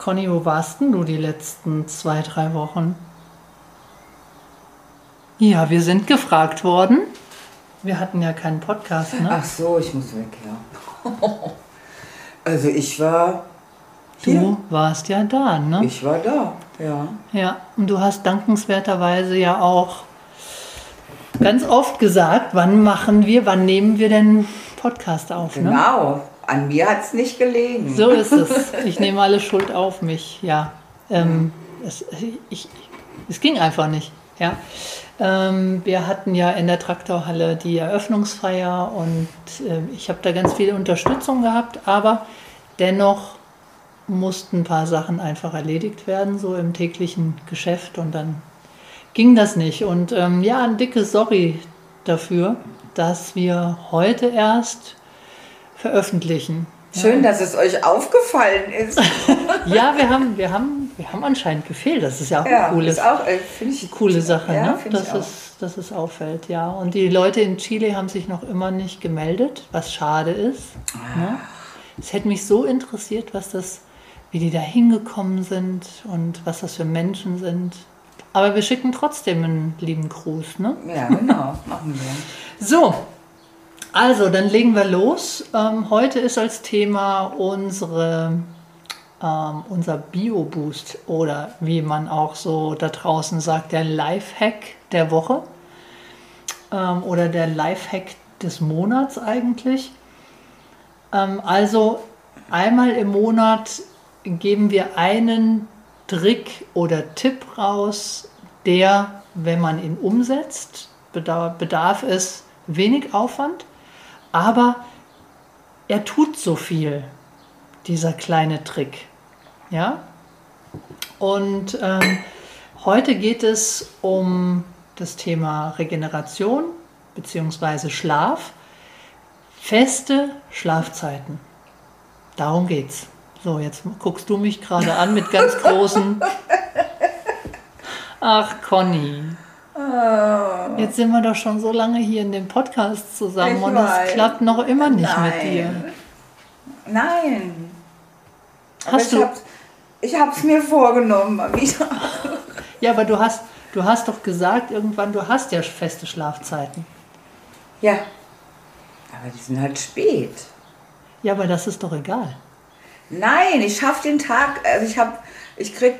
Conny, wo warst denn du die letzten zwei, drei Wochen? Ja, wir sind gefragt worden. Wir hatten ja keinen Podcast, ne? Ach so, ich muss weg, ja. Also ich war du hier. warst ja da, ne? Ich war da, ja. Ja, und du hast dankenswerterweise ja auch ganz oft gesagt, wann machen wir, wann nehmen wir denn Podcast auf, ne? Genau. An mir hat es nicht gelegen. So ist es. Ich nehme alle Schuld auf mich, ja. Ähm, es, ich, es ging einfach nicht, ja. Ähm, wir hatten ja in der Traktorhalle die Eröffnungsfeier und äh, ich habe da ganz viel Unterstützung gehabt, aber dennoch mussten ein paar Sachen einfach erledigt werden, so im täglichen Geschäft und dann ging das nicht. Und ähm, ja, ein dickes Sorry dafür, dass wir heute erst veröffentlichen. Schön, dass es euch aufgefallen ist. Ja, wir haben, wir haben, wir haben anscheinend gefehlt. Das ist ja auch ja, eine coole, ist auch, äh, ich, coole Sache, ja, ne? dass, es, dass es auffällt, ja. Und die Leute in Chile haben sich noch immer nicht gemeldet, was schade ist. Ne? Es hätte mich so interessiert, was das, wie die da hingekommen sind und was das für Menschen sind. Aber wir schicken trotzdem einen lieben Gruß, ne? Ja, genau, machen wir. So, also dann legen wir los. Ähm, heute ist als Thema unsere, ähm, unser Bio-Boost oder wie man auch so da draußen sagt, der Lifehack der Woche ähm, oder der Lifehack des Monats eigentlich. Ähm, also einmal im Monat geben wir einen Trick oder Tipp raus, der, wenn man ihn umsetzt, bedarf, bedarf es wenig Aufwand, aber er tut so viel, dieser kleine Trick. Ja? Und ähm, heute geht es um das Thema Regeneration bzw. Schlaf. Feste Schlafzeiten. Darum geht's. So, jetzt guckst du mich gerade an mit ganz großen. Ach, Conny. Oh, Jetzt sind wir doch schon so lange hier in dem Podcast zusammen Ich und es klappt noch immer nicht Nein. mit dir. Nein. Aber Hast ich du- ich habe es mir vorgenommen, mal wieder. Ja, aber du hast, du hast doch gesagt irgendwann, du hast ja feste Schlafzeiten. Ja. Aber die sind halt spät. Ja, aber das ist doch egal. Nein, ich schaffe den Tag, also ich habe, ich krieg,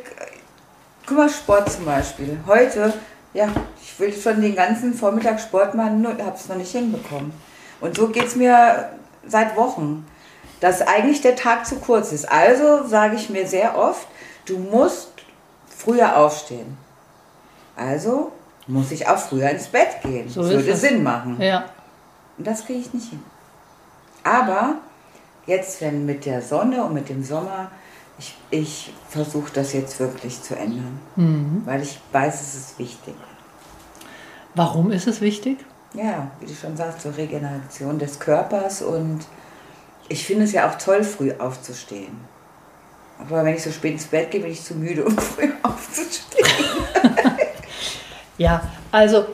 guck mal, Sport zum Beispiel. Heute, ja, ich will schon den ganzen Vormittag Sport machen, nur habe es noch nicht hinbekommen. Und so geht es mir seit Wochen, dass eigentlich der Tag zu kurz ist. Also sage ich mir sehr oft, du musst früher aufstehen. Also muss ich auch früher ins Bett gehen. So würde es. Sinn machen. Ja. Und das kriege ich nicht hin. Aber jetzt, wenn mit der Sonne und mit dem Sommer, ich, ich versuche das jetzt wirklich zu ändern. Mhm. Weil ich weiß, es ist wichtig. Warum ist es wichtig? Ja, wie du schon sagst, zur Regeneration des Körpers. Und ich finde es ja auch toll, früh aufzustehen. Aber wenn ich so spät ins Bett gehe, bin ich zu müde, um früh aufzustehen. Ja, also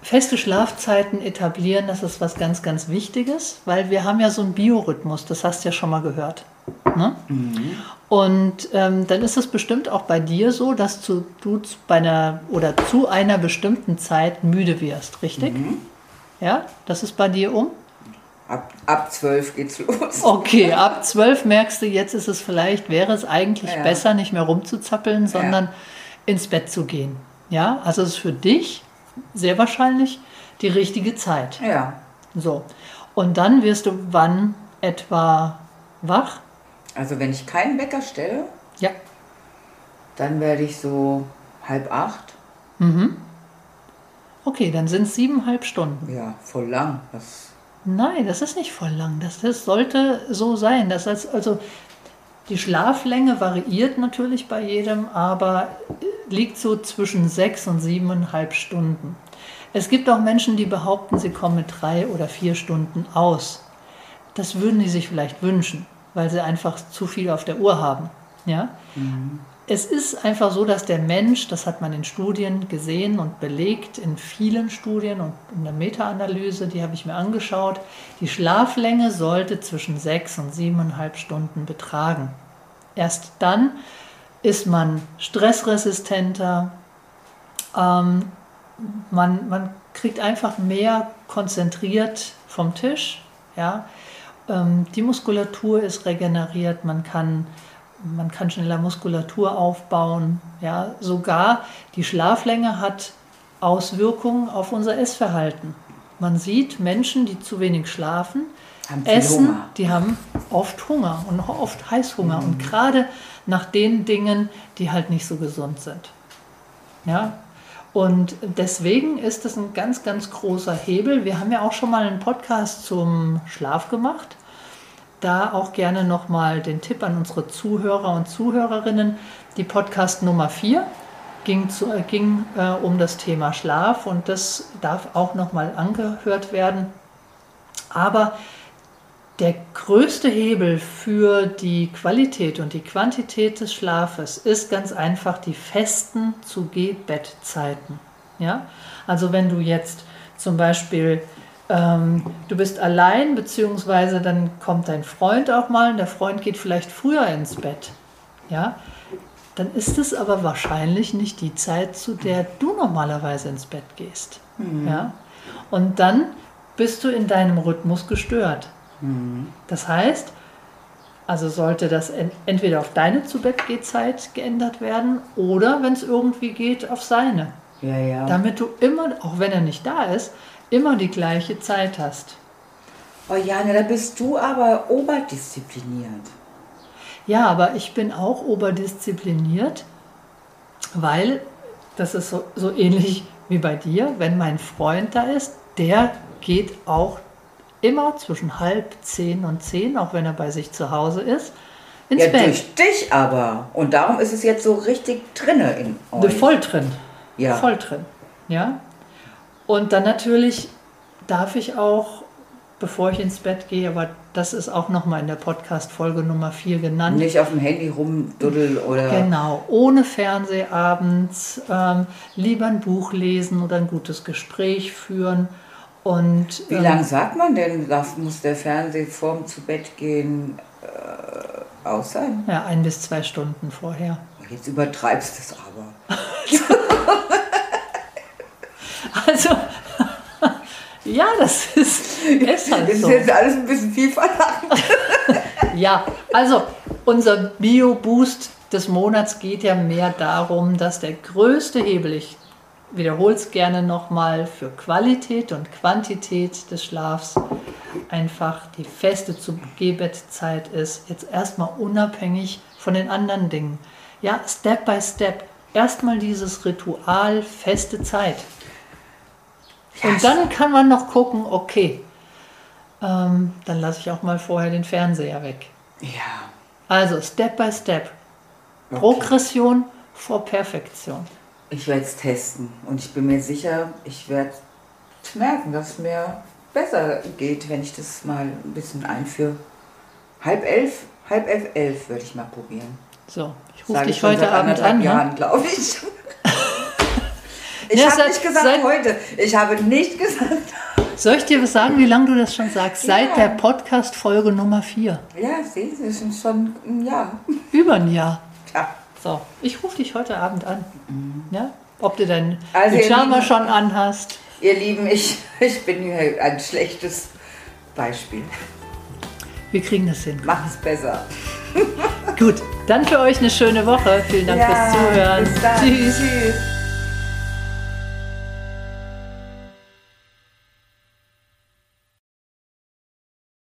feste Schlafzeiten etablieren, das ist was ganz, ganz Wichtiges, weil wir haben ja so einen Biorhythmus, das hast du ja schon mal gehört. Ne? Und ähm, dann ist es bestimmt auch bei dir so, dass du, du zu- bei einer oder zu einer bestimmten Zeit müde wirst, richtig? Ja, das ist bei dir um? Ab, ab 12 geht's los. Okay, ab zwölf merkst du, jetzt ist es vielleicht, wäre es eigentlich Ja. besser, nicht mehr rumzuzappeln, sondern ins Bett zu gehen. Ja, also es ist für dich sehr wahrscheinlich die richtige Zeit. Ja. So. Und dann wirst du wann etwa wach? Also wenn ich keinen Wecker stelle, Ja. dann werde ich so halb acht. Mhm. Okay, dann sind es siebeneinhalb Stunden. Ja, voll lang. Das, Nein, das ist nicht voll lang. Das, das sollte so sein. Das heißt also, die Schlaflänge variiert natürlich bei jedem, aber liegt so zwischen sechs und siebeneinhalb Stunden. Es gibt auch Menschen, die behaupten, sie kommen mit drei oder vier Stunden aus. Das würden die sich vielleicht wünschen, weil sie einfach zu viel auf der Uhr haben. Ja? Es ist einfach so, dass der Mensch, das hat man in Studien gesehen und belegt, in vielen Studien und in der Meta-Analyse, die habe ich mir angeschaut, die Schlaflänge sollte zwischen sechs und siebeneinhalb Stunden betragen. Erst dann ist man stressresistenter, ähm, man, man kriegt einfach mehr konzentriert vom Tisch. Ja? Ähm, die Muskulatur ist regeneriert, man kann, man kann schneller Muskulatur aufbauen. Ja? Sogar die Schlaflänge hat Auswirkungen auf unser Essverhalten. Man sieht Menschen, die zu wenig schlafen, essen, Hunger. die haben oft Hunger und oft Heißhunger. Und gerade nach den Dingen, die halt nicht so gesund sind. Ja, und deswegen ist das ein ganz, ganz großer Hebel. Wir haben ja auch schon mal einen Podcast zum Schlaf gemacht. Da auch gerne nochmal den Tipp an unsere Zuhörer und Zuhörerinnen. Die Podcast Nummer 4 ging, zu, äh, ging äh, um das Thema Schlaf und das darf auch nochmal angehört werden. Aber der größte Hebel für die Qualität und die Quantität des Schlafes ist ganz einfach die festen Zu-Geh-Bettzeiten. Ja? Also wenn du jetzt zum Beispiel, ähm, du bist allein, beziehungsweise dann kommt dein Freund auch mal und der Freund geht vielleicht früher ins Bett. Ja? Dann ist es aber wahrscheinlich nicht die Zeit, zu der du normalerweise ins Bett gehst. Ja? Und dann bist du in deinem Rhythmus gestört. Das heißt, also sollte das en- entweder auf deine Zu-Bett-Geh-Zeit geändert werden oder, wenn es irgendwie geht, auf seine. Ja, ja. Damit du immer, auch wenn er nicht da ist, immer die gleiche Zeit hast. Oh Jana, da bist du aber oberdiszipliniert. Ja, aber ich bin auch oberdiszipliniert, weil das ist so, so ähnlich wie bei dir, wenn mein Freund da ist, der geht auch immer zwischen halb zehn und zehn, auch wenn er bei sich zu Hause ist, ins Ja, Bett. durch dich aber. Und darum ist es jetzt so richtig drinne in euch. Voll drin. Ja. Voll drin. Ja. Und dann natürlich darf ich auch, bevor ich ins Bett gehe, aber das ist auch nochmal in der Podcast-Folge Nummer 4 genannt. Nicht auf dem Handy rumduddel oder. Genau, ohne Fernseh abends, ähm, lieber ein Buch lesen oder ein gutes Gespräch führen. Und Wie ähm, lange sagt man denn, darf, muss der Fernseher vorm zu Bett gehen äh, aus sein? Ja, ein bis zwei Stunden vorher. Jetzt übertreibst du es aber. Also, ja, das ist, ist halt Das ist so. jetzt alles ein bisschen viel verlangt. Ja, also unser Bio-Boost des Monats geht ja mehr darum, dass der größte Hebel, ich wiederhole es gerne nochmal, für Qualität und Quantität des Schlafs einfach die feste Zu-Geh-Bettzeit ist. Jetzt erstmal unabhängig von den anderen Dingen. Ja, Step by Step. Erstmal dieses Ritual, feste Zeit. Und dann kann man noch gucken, okay, ähm, dann lasse ich auch mal vorher den Fernseher weg. Ja. Also Step by Step. Progression vor Perfektion. Ich werde es testen und ich bin mir sicher, ich werde merken, dass es mir besser geht, wenn ich das mal ein bisschen einführe. Halb elf, halb elf, elf würde ich mal probieren. So, ich rufe dich heute seit Abend an. Ne? Jahren, glaube ich. Ich Ja, habe seit- nicht gesagt seit- heute. Ich habe nicht gesagt. Soll ich dir was sagen, wie lange du das schon sagst? Seit Ja. der Podcast-Folge Nummer 4. Ja, sehen Sie, das ist schon ein Jahr. Über ein Jahr. Tja. So, ich rufe dich heute Abend an. Ja? Ob du deinen Also, Pyjama Lieben- schon anhast. Ihr Lieben, ich, ich bin hier ein schlechtes Beispiel. Wir kriegen das hin. Mach es besser. Gut, dann für euch eine schöne Woche. Vielen Dank fürs Zuhören. Bis dann. Tschüss. Tschüss.